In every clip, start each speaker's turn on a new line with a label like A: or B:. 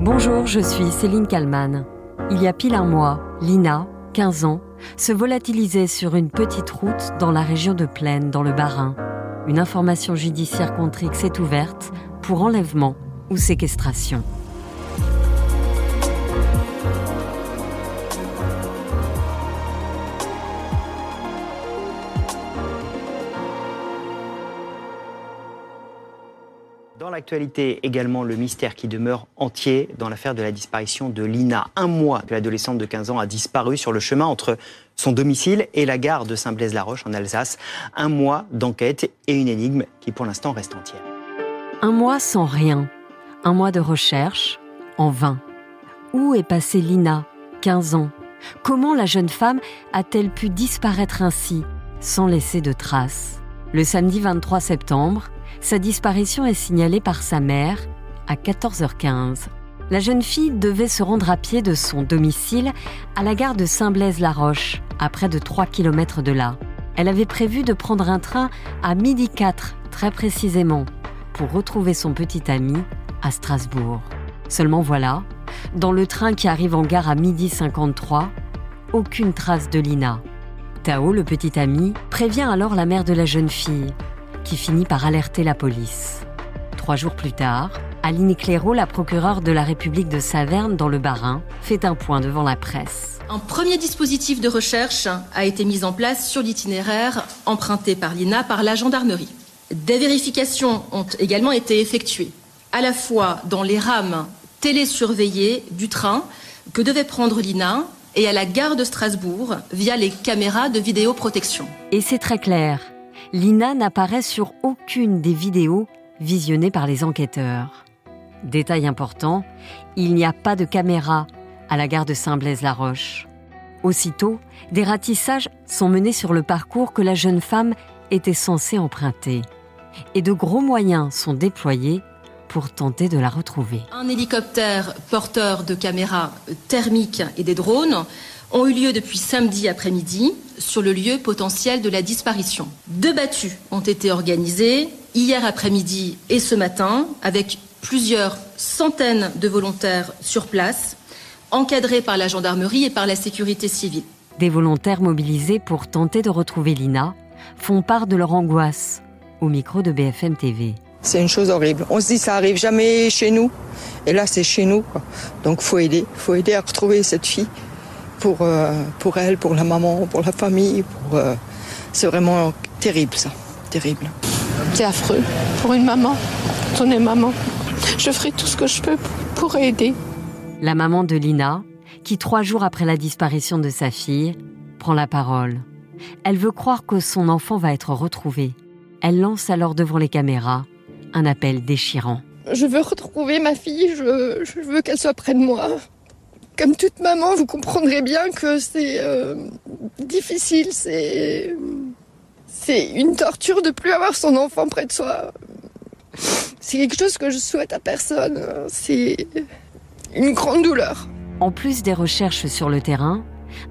A: Bonjour, je suis Céline Kalman. Il y a pile un mois, Lina, 15 ans, se volatilisait sur une petite route dans la région de Plaine, dans le Bas-Rhin. Une information judiciaire contre X est ouverte pour enlèvement ou séquestration.
B: L'actualité également, le mystère qui demeure entier dans l'affaire de la disparition de Lina. Un mois que l'adolescente de 15 ans a disparu sur le chemin entre son domicile et la gare de Saint-Blaise-la-Roche en Alsace. Un mois d'enquête et une énigme qui pour l'instant reste entière.
A: Un mois sans rien. Un mois de recherche en vain. Où est passée Lina, 15 ans? Comment la jeune femme a-t-elle pu disparaître ainsi, sans laisser de traces? Le samedi 23 septembre, sa disparition est signalée par sa mère à 14h15. La jeune fille devait se rendre à pied de son domicile à la gare de Saint-Blaise-la-Roche, à près de 3 km de là. Elle avait prévu de prendre un train à midi 4, très précisément, pour retrouver son petit ami à Strasbourg. Seulement voilà, dans le train qui arrive en gare à midi 53, aucune trace de Lina. Tao, le petit ami, prévient alors la mère de la jeune fille qui finit par alerter la police. Trois jours plus tard, Aline Cléraud, la procureure de la République de Saverne dans le Bas-Rhin, fait un point devant la presse.
C: Un premier dispositif de recherche a été mis en place sur l'itinéraire emprunté par l'INA par la gendarmerie. Des vérifications ont également été effectuées, à la fois dans les rames télésurveillées du train que devait prendre l'INA et à la gare de Strasbourg via les caméras de vidéoprotection.
A: Et c'est très clair, Lina n'apparaît sur aucune des vidéos visionnées par les enquêteurs. Détail important, il n'y a pas de caméra à la gare de Saint-Blaise-la-Roche. Aussitôt, des ratissages sont menés sur le parcours que la jeune femme était censée emprunter. Et de gros moyens sont déployés pour tenter de la retrouver.
C: Un hélicoptère porteur de caméras thermiques et des drones ont eu lieu depuis samedi après-midi sur le lieu potentiel de la disparition. Deux battues ont été organisées hier après-midi et ce matin avec plusieurs centaines de volontaires sur place, encadrés par la gendarmerie et par la sécurité civile.
A: Des volontaires mobilisés pour tenter de retrouver Lina font part de leur angoisse au micro de BFM TV.
D: C'est une chose horrible. On se dit ça arrive jamais chez nous. Et là, c'est chez nous. Quoi. Donc, faut aider. faut aider à retrouver cette fille pour, euh, pour elle, pour la maman, pour la famille. Pour, euh, c'est vraiment terrible, ça. Terrible.
E: C'est affreux pour une maman. Quand on est maman, je ferai tout ce que je peux pour aider.
A: La maman de Lina, qui trois jours après la disparition de sa fille, prend la parole. Elle veut croire que son enfant va être retrouvé. Elle lance alors devant les caméras un appel déchirant.
E: Je veux retrouver ma fille, je, je veux qu'elle soit près de moi. Comme toute maman, vous comprendrez bien que c'est euh, difficile, c'est c'est une torture de plus avoir son enfant près de soi. C'est quelque chose que je souhaite à personne. C'est une grande douleur.
A: En plus des recherches sur le terrain,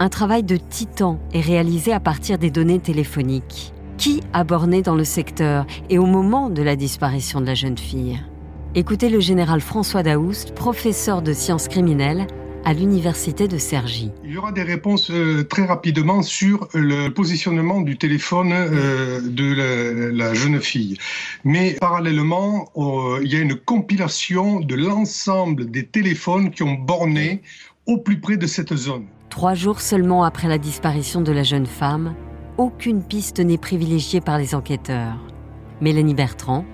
A: un travail de titan est réalisé à partir des données téléphoniques. Qui a borné dans le secteur et au moment de la disparition de la jeune fille? Écoutez le général François Daoust, professeur de sciences criminelles à l'université de Cergy.
F: Il y aura des réponses euh, très rapidement sur le positionnement du téléphone euh, de la, jeune fille. Mais parallèlement, euh, il y a une compilation de l'ensemble des téléphones qui ont borné au plus près de cette zone.
A: Trois jours seulement après la disparition de la jeune femme, aucune piste n'est privilégiée par les enquêteurs. Mélanie Bertrand,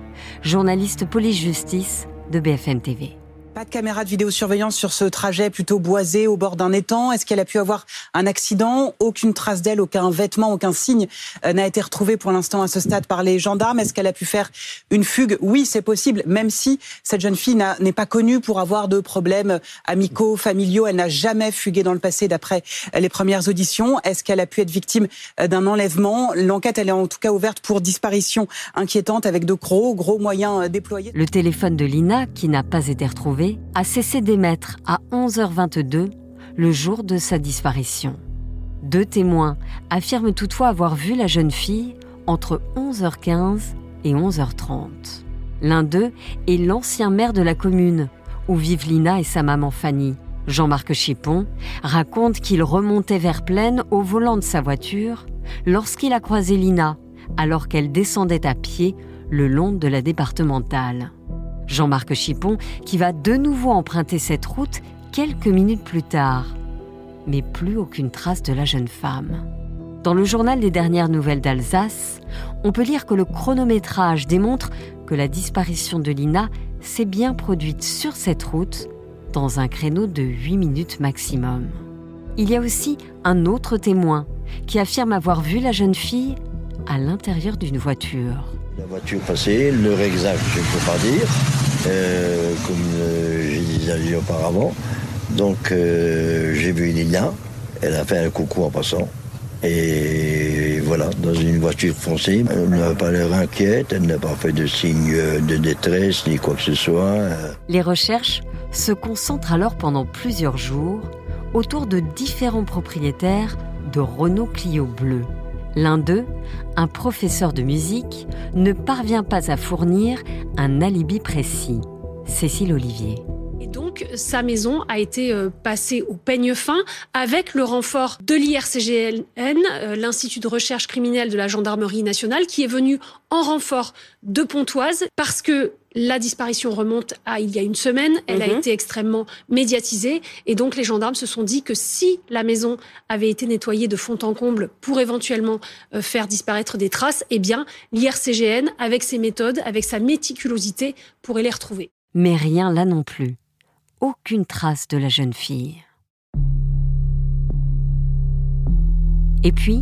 A: journaliste police-justice de BFM TV.
G: Pas de caméra de vidéosurveillance sur ce trajet plutôt boisé au bord d'un étang. Est-ce qu'elle a pu avoir un accident? Aucune trace d'elle, aucun vêtement, aucun signe euh, n'a été retrouvé pour l'instant à ce stade par les gendarmes. Est-ce qu'elle a pu faire une fugue? Oui, c'est possible, même si cette jeune fille n'est pas connue pour avoir de problèmes amicaux, familiaux. Elle n'a jamais fugué dans le passé d'après les premières auditions. Est-ce qu'elle a pu être victime euh, d'un enlèvement? L'enquête, elle est en tout cas ouverte pour disparition inquiétante avec de gros, gros moyens euh, déployés.
A: Le téléphone de Lina, qui n'a pas été retrouvé, a cessé d'émettre à 11h22 le jour de sa disparition. Deux témoins affirment toutefois avoir vu la jeune fille entre 11h15 et 11h30. L'un d'eux est l'ancien maire de la commune, où vivent Lina et sa maman Fanny. Jean-Marc Chipon raconte qu'il remontait vers Plaine au volant de sa voiture lorsqu'il a croisé Lina alors qu'elle descendait à pied le long de la départementale. Jean-Marc Chipon qui va de nouveau emprunter cette route quelques minutes plus tard. Mais plus aucune trace de la jeune femme. Dans le journal des dernières nouvelles d'Alsace, on peut lire que le chronométrage démontre que la disparition de Lina s'est bien produite sur cette route dans un créneau de 8 minutes maximum. Il y a aussi un autre témoin qui affirme avoir vu la jeune fille à l'intérieur d'une voiture.
H: La voiture passée, l'heure exacte, je ne peux pas dire, euh, comme j'ai dit auparavant. Donc euh, j'ai vu Lina, elle a fait un coucou en passant. Et voilà, dans une voiture foncée, elle n'a pas l'air inquiète, elle n'a pas fait de signe de détresse ni quoi que ce soit.
A: Les recherches se concentrent alors pendant plusieurs jours autour de différents propriétaires de Renault Clio bleu. L'un d'eux, un professeur de musique, ne parvient pas à fournir un alibi précis. Cécile Olivier
I: donc sa maison a été euh, passée au peigne fin avec le renfort de l'IRCGN, euh, l'Institut de recherche criminelle de la gendarmerie nationale, qui est venu en renfort de Pontoise parce que la disparition remonte à il y a une semaine, elle a mhm. été extrêmement médiatisée et donc les gendarmes se sont dit que si la maison avait été nettoyée de fond en comble pour éventuellement euh, faire disparaître des traces, eh bien l'IRCGN, avec ses méthodes, avec sa méticulosité, pourrait les retrouver.
A: Mais rien là non plus aucune trace de la jeune fille. Et puis,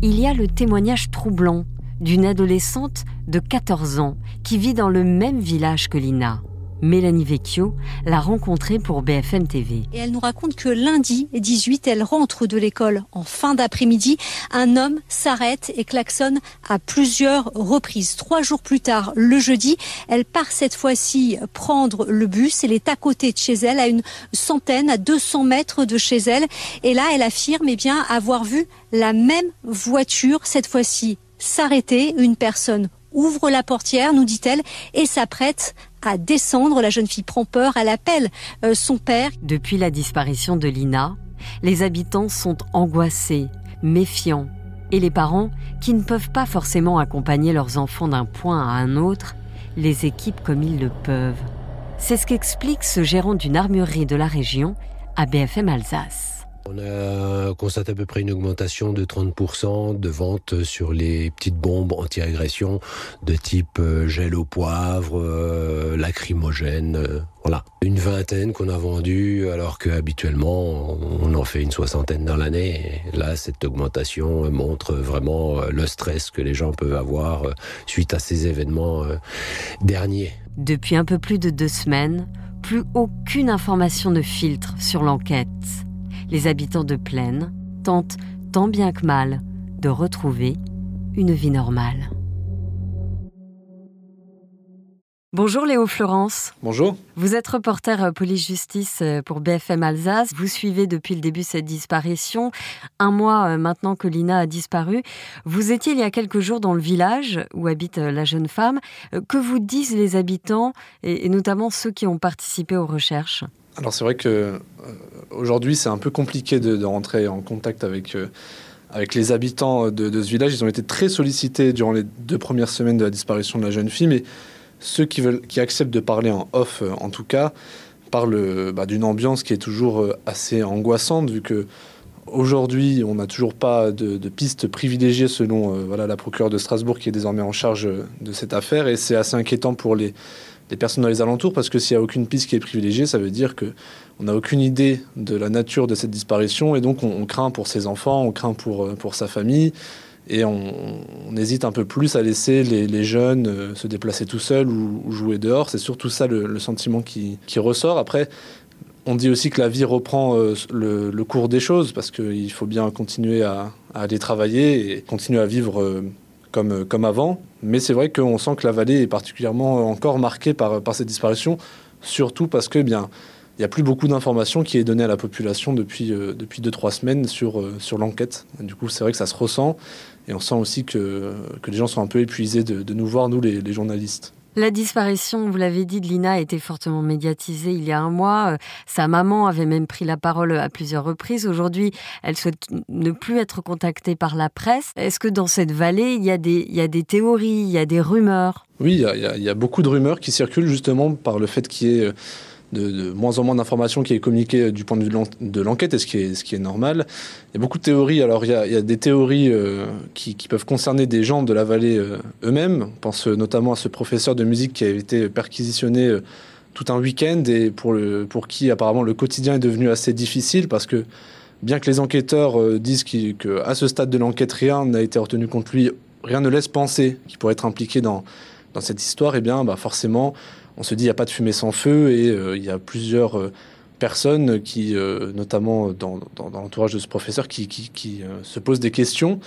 A: il y a le témoignage troublant d'une adolescente de 14 ans qui vit dans le même village que Lina. Mélanie Vecchio l'a rencontrée pour BFM TV.
J: Et elle nous raconte que lundi 18, elle rentre de l'école en fin d'après-midi. Un homme s'arrête et klaxonne à plusieurs reprises. Trois jours plus tard, le jeudi, elle part cette fois-ci prendre le bus. Elle est à côté de chez elle, à une centaine, à 200 mètres de chez elle. Et là, elle affirme eh bien, avoir vu la même voiture, cette fois-ci s'arrêter. Une personne ouvre la portière, nous dit-elle, et s'apprête à descendre. La jeune fille prend peur, elle appelle euh, son père.
A: Depuis la disparition de Lina, les habitants sont angoissés, méfiants, et les parents, qui ne peuvent pas forcément accompagner leurs enfants d'un point à un autre, les équipent comme ils le peuvent. C'est ce qu'explique ce gérant d'une armurerie de la région à BFM Alsace.
K: On a constaté à peu près une augmentation de 30% de ventes sur les petites bombes anti-agression de type euh, gel au poivre, euh, lacrymogène, euh, voilà. Une vingtaine qu'on a vendues alors qu'habituellement on en fait une soixantaine dans l'année. Là, cette augmentation montre vraiment le stress que les gens peuvent avoir suite à ces événements derniers.
A: Depuis un peu plus de deux semaines, plus aucune information ne filtre sur l'enquête les habitants de Plaine tentent tant bien que mal de retrouver une vie normale. Bonjour Léo Florence.
L: Bonjour.
A: Vous êtes reporter euh, police-justice euh, pour BFM Alsace. Vous suivez depuis le début cette disparition. Un mois euh, maintenant que Lina a disparu. Vous étiez il y a quelques jours dans le village où habite la jeune femme. Que vous disent les habitants et notamment ceux qui ont participé aux recherches?
L: Alors c'est vrai que euh, aujourd'hui c'est un peu compliqué de, rentrer en contact avec, euh, les habitants de, ce village. Ils ont été très sollicités durant les deux premières semaines de la disparition de la jeune fille, mais ceux qui, veulent, qui acceptent de parler en off, euh, en tout cas, parlent bah, d'une ambiance qui est toujours assez angoissante, vu que aujourd'hui on n'a toujours pas de, piste privilégiée selon la procureure de Strasbourg qui est désormais en charge de cette affaire, et c'est assez inquiétant pour les les personnes dans les alentours, parce que s'il n'y a aucune piste qui est privilégiée, ça veut dire que on n'a aucune idée de la nature de cette disparition, et donc on, craint pour ses enfants, on craint pour, euh, pour sa famille, et on, hésite un peu plus à laisser les, jeunes euh, se déplacer tout seuls ou, jouer dehors. C'est surtout ça le, sentiment qui, ressort. Après, on dit aussi que la vie reprend euh, le, cours des choses, parce qu'il faut bien continuer à, aller travailler et continuer à vivre comme, comme avant. Mais c'est vrai qu'on sent que la vallée est particulièrement encore marquée par, par cette disparition, surtout parce que eh bien il n'y a plus beaucoup d'informations qui est données à la population depuis, euh, depuis 2-3 semaines sur, euh, sur l'enquête. Du coup, c'est vrai que ça se ressent. Et on sent aussi que, que les gens sont un peu épuisés de, de nous voir, nous, les journalistes.
A: La disparition, vous l'avez dit, de Lina a été fortement médiatisée il y a un mois. Sa maman avait même pris la parole à plusieurs reprises. Aujourd'hui, elle souhaite ne plus être contactée par la presse. Est-ce que dans cette vallée, il y a des, théories, il y a des rumeurs?
L: Oui, il y, a, il y, a, beaucoup de rumeurs qui circulent justement par le fait qu'il y ait de, moins en moins d'informations qui est communiquée euh, du point de vue de l'enquête, et ce qui, est, ce qui est normal. Il y a beaucoup de théories. Alors, il y a, des théories euh, qui, peuvent concerner des gens de la vallée euh, eux-mêmes. On pense notamment à ce professeur de musique qui a été perquisitionné tout un week-end et pour, le, pour qui, apparemment, le quotidien est devenu assez difficile parce que, bien que les enquêteurs disent qu'à ce stade de l'enquête, rien n'a été retenu contre lui, rien ne laisse penser qu'il pourrait être impliqué dans, dans cette histoire, et eh bien, bah forcément, on se dit il n'y a pas de fumée sans feu et euh, il y a plusieurs euh, personnes qui, euh, notamment dans, l'entourage de ce professeur, qui, se posent des questions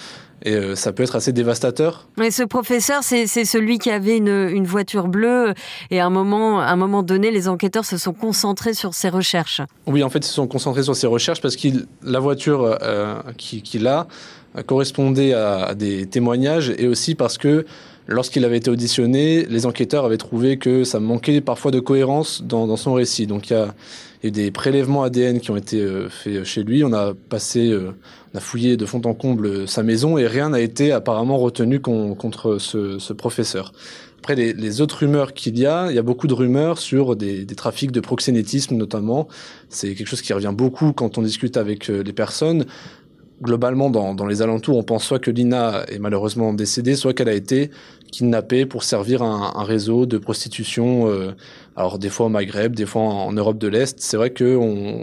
L: et ça peut être assez dévastateur.
A: Mais ce professeur, c'est celui qui avait une, voiture bleue et à un moment, à un moment donné, les enquêteurs se sont concentrés sur ses recherches.
L: Oui, en fait, ils se sont concentrés sur ses recherches parce que la voiture qu'il a correspondait à, à des témoignages et aussi parce que Lorsqu'il avait été auditionné, les enquêteurs avaient trouvé que ça manquait parfois de cohérence dans, son récit. Donc il y, a, eu des prélèvements ADN qui ont été euh, faits chez lui. On a passé, euh, on a fouillé de fond en comble sa maison et rien n'a été apparemment retenu contre ce, professeur. Après, les, autres rumeurs qu'il y a, il y a beaucoup de rumeurs sur des, des trafics de proxénétisme notamment. C'est quelque chose qui revient beaucoup quand on discute avec euh, les personnes globalement, dans, les alentours, on pense soit que Lina est malheureusement décédée, soit qu'elle a été kidnappée pour servir un, un réseau de prostitution. Euh, alors des fois au Maghreb, des fois en, Europe de l'Est. C'est vrai que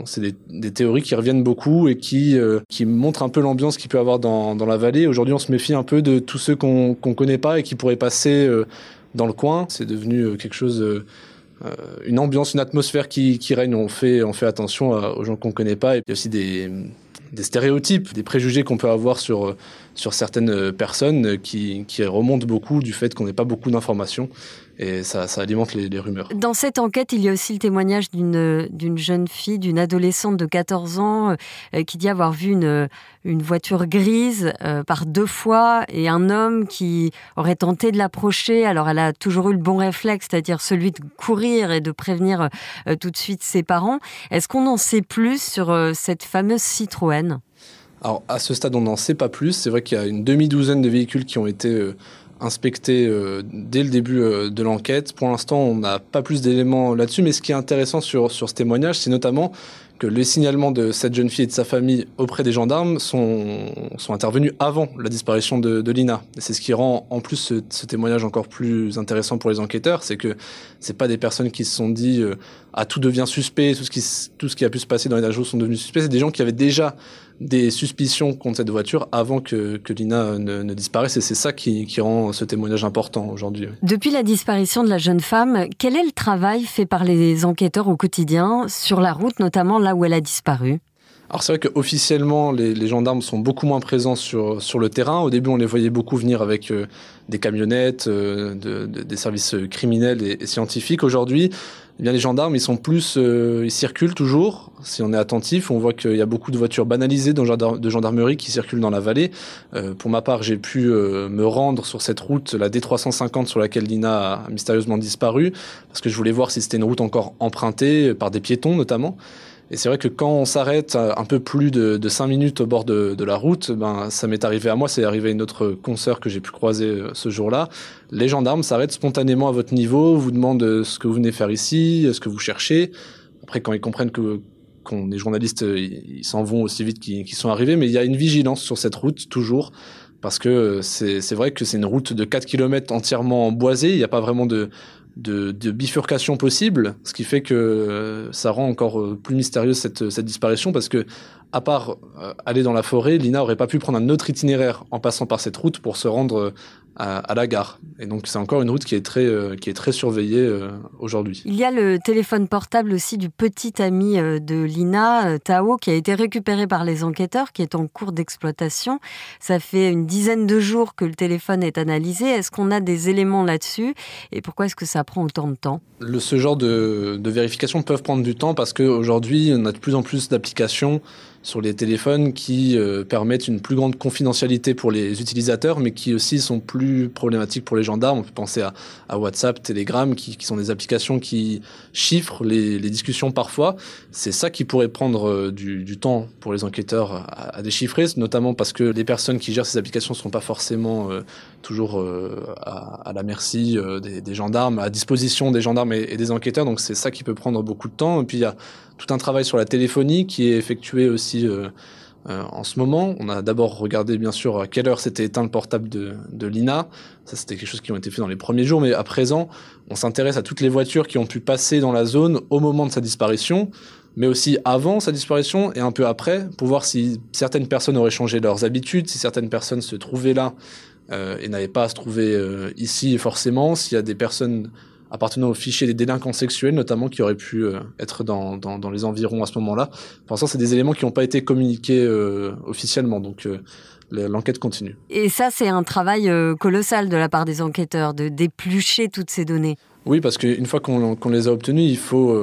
L: c'est des, théories qui reviennent beaucoup et qui, euh, qui montrent un peu l'ambiance qu'il peut avoir dans, dans la vallée. Aujourd'hui, on se méfie un peu de tous ceux qu'on qu'on connaît pas et qui pourraient passer euh, dans le coin. C'est devenu quelque chose une ambiance, une atmosphère qui, règne. On fait, on fait attention aux gens qu'on connaît pas. Et puis aussi des, stéréotypes, des préjugés qu'on peut avoir sur, euh, sur certaines euh, personnes qui, qui remontent beaucoup du fait qu'on n'ait pas beaucoup d'informations et ça, ça alimente les, rumeurs.
A: Dans cette enquête, il y a aussi le témoignage d'une, jeune fille, d'une adolescente de 14 ans euh, qui dit avoir vu une, une voiture grise par deux fois et un homme qui aurait tenté de l'approcher. Alors elle a toujours eu le bon réflexe, c'est-à-dire celui de courir et de prévenir tout de suite ses parents. Est-ce qu'on en sait plus sur cette fameuse Citroën?
L: Alors à ce stade, on n'en sait pas plus. C'est vrai qu'il y a une demi-douzaine de véhicules qui ont été inspectés euh, dès le début euh, de l'enquête. Pour l'instant, on n'a pas plus d'éléments là-dessus. Mais ce qui est intéressant sur, sur ce témoignage, c'est notamment que les signalements de cette jeune fille et de sa famille auprès des gendarmes sont, sont intervenus avant la disparition de, de Lina. C'est ce qui rend en plus ce, témoignage encore plus intéressant pour les enquêteurs, c'est que c'est pas des personnes qui se sont dit euh, ah tout devient suspect, tout ce qui tout ce qui a pu se passer dans les derniers jours sont devenus suspects. C'est des gens qui avaient déjà des suspicions contre cette voiture avant que, que Lina ne, ne disparaisse et c'est ça qui, qui, rend ce témoignage important aujourd'hui.
A: Depuis la disparition de la jeune femme, quel est le travail fait par les enquêteurs au quotidien sur la route, notamment là où elle a disparu?
L: Alors c'est vrai qu'officiellement, les, les, gendarmes sont beaucoup moins présents sur, sur le terrain. Au début, on les voyait beaucoup venir avec euh, des camionnettes, euh, de, des services criminels et, scientifiques. Aujourd'hui, eh bien les gendarmes, ils sont plus, euh, ils circulent toujours. Si on est attentif, on voit qu'il y a beaucoup de voitures banalisées de gendarmerie qui circulent dans la vallée. pour ma part, j'ai pu me rendre sur cette route, la D350 sur laquelle Lina a mystérieusement disparu, parce que je voulais voir si c'était une route encore empruntée par des piétons notamment. Et c'est vrai que quand on s'arrête un peu plus de, de 5 minutes au bord de, la route, ben, ça m'est arrivé à moi, c'est arrivé à une autre consoeur que j'ai pu croiser euh, ce jour-là. Les gendarmes s'arrêtent spontanément à votre niveau, vous demandent euh, ce que vous venez faire ici, ce que vous cherchez. Après, quand ils comprennent que qu'on est journalistes, euh, ils s'en vont aussi vite qu'ils sont arrivés, mais il y a une vigilance sur cette route, toujours, parce que c'est vrai que c'est une route de 4 km entièrement boisée, il n'y a pas vraiment de, de, bifurcation possible, ce qui fait que euh, ça rend encore euh, plus mystérieuse cette, cette disparition parce que à part euh, aller dans la forêt, Lina aurait pas pu prendre un autre itinéraire en passant par cette route pour se rendre à, la gare. Et donc c'est encore une route qui est très, euh, qui est très surveillée euh, aujourd'hui.
A: Il y a le téléphone portable aussi du petit ami euh, de Lina, Tao, qui a été récupéré par les enquêteurs, qui est en cours d'exploitation. Ça fait une dizaine de jours que le téléphone est analysé. Est-ce qu'on a des éléments là-dessus? Et pourquoi est-ce que ça prend autant de temps?
L: Le, Ce genre de, de vérifications peuvent prendre du temps parce qu'aujourd'hui, on a de plus en plus d'applications sur les téléphones qui permettent une plus grande confidentialité pour les utilisateurs, mais qui aussi sont plus plus problématique pour les gendarmes. On peut penser à, WhatsApp, Telegram, qui, sont des applications qui chiffrent les, discussions parfois. C'est ça qui pourrait prendre euh, du, temps pour les enquêteurs à, déchiffrer, notamment parce que les personnes qui gèrent ces applications ne sont pas forcément euh, toujours euh, à, la merci des, gendarmes, à disposition des gendarmes et, et des enquêteurs. Donc c'est ça qui peut prendre beaucoup de temps. Et puis il y a tout un travail sur la téléphonie qui est effectué aussi euh, en ce moment. On a d'abord regardé bien sûr à quelle heure s'était éteint le portable de, Lina. Ça c'était quelque chose qui a été fait dans les premiers jours, mais à présent on s'intéresse à toutes les voitures qui ont pu passer dans la zone au moment de sa disparition, mais aussi avant sa disparition et un peu après, pour voir si certaines personnes auraient changé leurs habitudes, si certaines personnes se trouvaient là euh, et n'avaient pas se trouver euh, ici forcément, s'il y a des personnes appartenant au fichier des délinquants sexuels, notamment, qui auraient pu euh, être dans, dans, les environs à ce moment-là. Pour l'instant, c'est des éléments qui n'ont pas été communiqués euh, officiellement, donc euh, l'enquête continue.
A: Et ça, c'est un travail colossal de la part des enquêteurs, de d'éplucher toutes ces données.
L: Oui, parce qu'une fois qu'on les a obtenues, il faut,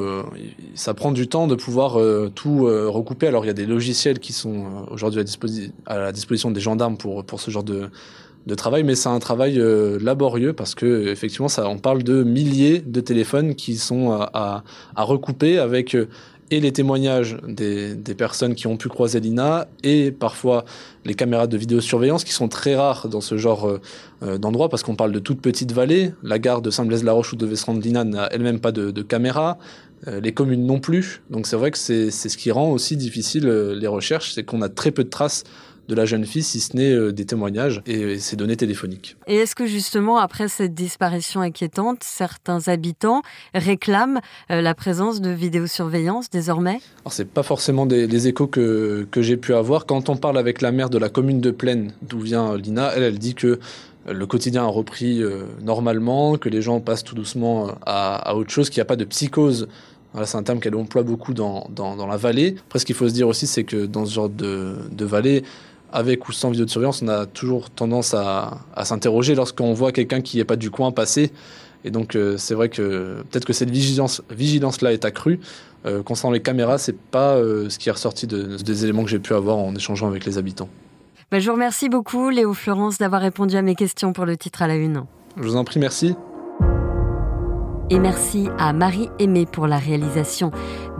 L: ça prend du temps de pouvoir tout recouper. Alors il y a des logiciels qui sont aujourd'hui à, à, la disposition des gendarmes pour, pour ce genre de, de travail, mais c'est un travail euh, laborieux parce que effectivement, ça, on parle de milliers de téléphones qui sont à, à, recouper avec euh, et les témoignages des, personnes qui ont pu croiser Lina et parfois les caméras de vidéosurveillance qui sont très rares dans ce genre euh, d'endroit parce qu'on parle de toutes petites vallées. La gare de Saint-Blaise-la-Roche où devait se rendre Lina n'a elle-même pas de, de caméra. les communes non plus. Donc c'est vrai que c'est ce qui rend aussi difficile les recherches, c'est qu'on a très peu de traces de la jeune fille, si ce n'est euh, des témoignages et ces données téléphoniques.
A: Et est-ce que justement, après cette disparition inquiétante, certains habitants réclament euh, la présence de vidéosurveillance désormais?
L: Alors, c'est pas forcément des, échos que, que j'ai pu avoir. Quand on parle avec la maire de la commune de Plaine, d'où vient Lina, elle, elle dit que le quotidien a repris euh, normalement, que les gens passent tout doucement à, autre chose, qu'il n'y a pas de psychose voilà, c'est un terme qu'elle emploie beaucoup dans, dans, la vallée. Après, ce qu'il faut se dire aussi, c'est que dans ce genre de, de vallée, avec ou sans vidéo de surveillance, on a toujours tendance à, s'interroger lorsqu'on voit quelqu'un qui n'est pas du coin passer. Et donc, euh, c'est vrai que peut-être que cette vigilance, vigilance-là est accrue. Euh, concernant les caméras, c'est pas euh, ce qui est ressorti des éléments que j'ai pu avoir en échangeant avec les habitants.
A: Bah, je vous remercie beaucoup, Léo Florence, d'avoir répondu à mes questions pour le titre à la une.
L: Je vous en prie, merci.
A: Et merci à Marie Aimée pour la réalisation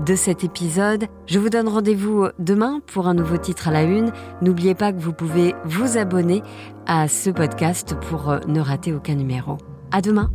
A: de cet épisode. Je vous donne rendez-vous demain pour un nouveau titre à la une. N'oubliez pas que vous pouvez vous abonner à ce podcast pour ne rater aucun numéro. À demain!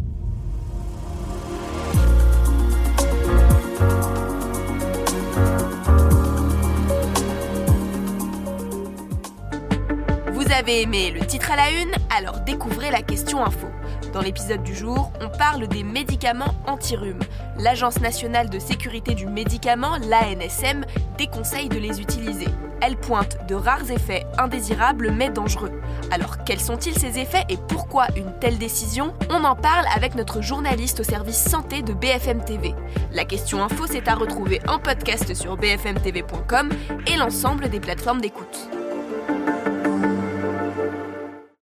M: Vous avez aimé le titre à la une? Alors découvrez la question info. Dans l'épisode du jour, on parle des médicaments anti-rhume. L'Agence nationale de sécurité du médicament, l'ANSM, déconseille de les utiliser. Elle pointe de rares effets indésirables mais dangereux. Alors quels sont-ils ces effets et pourquoi une telle décision? On en parle avec notre journaliste au service santé de BFM TV. La question info, c'est à retrouver en podcast sur bfmtv.com et l'ensemble des plateformes d'écoute.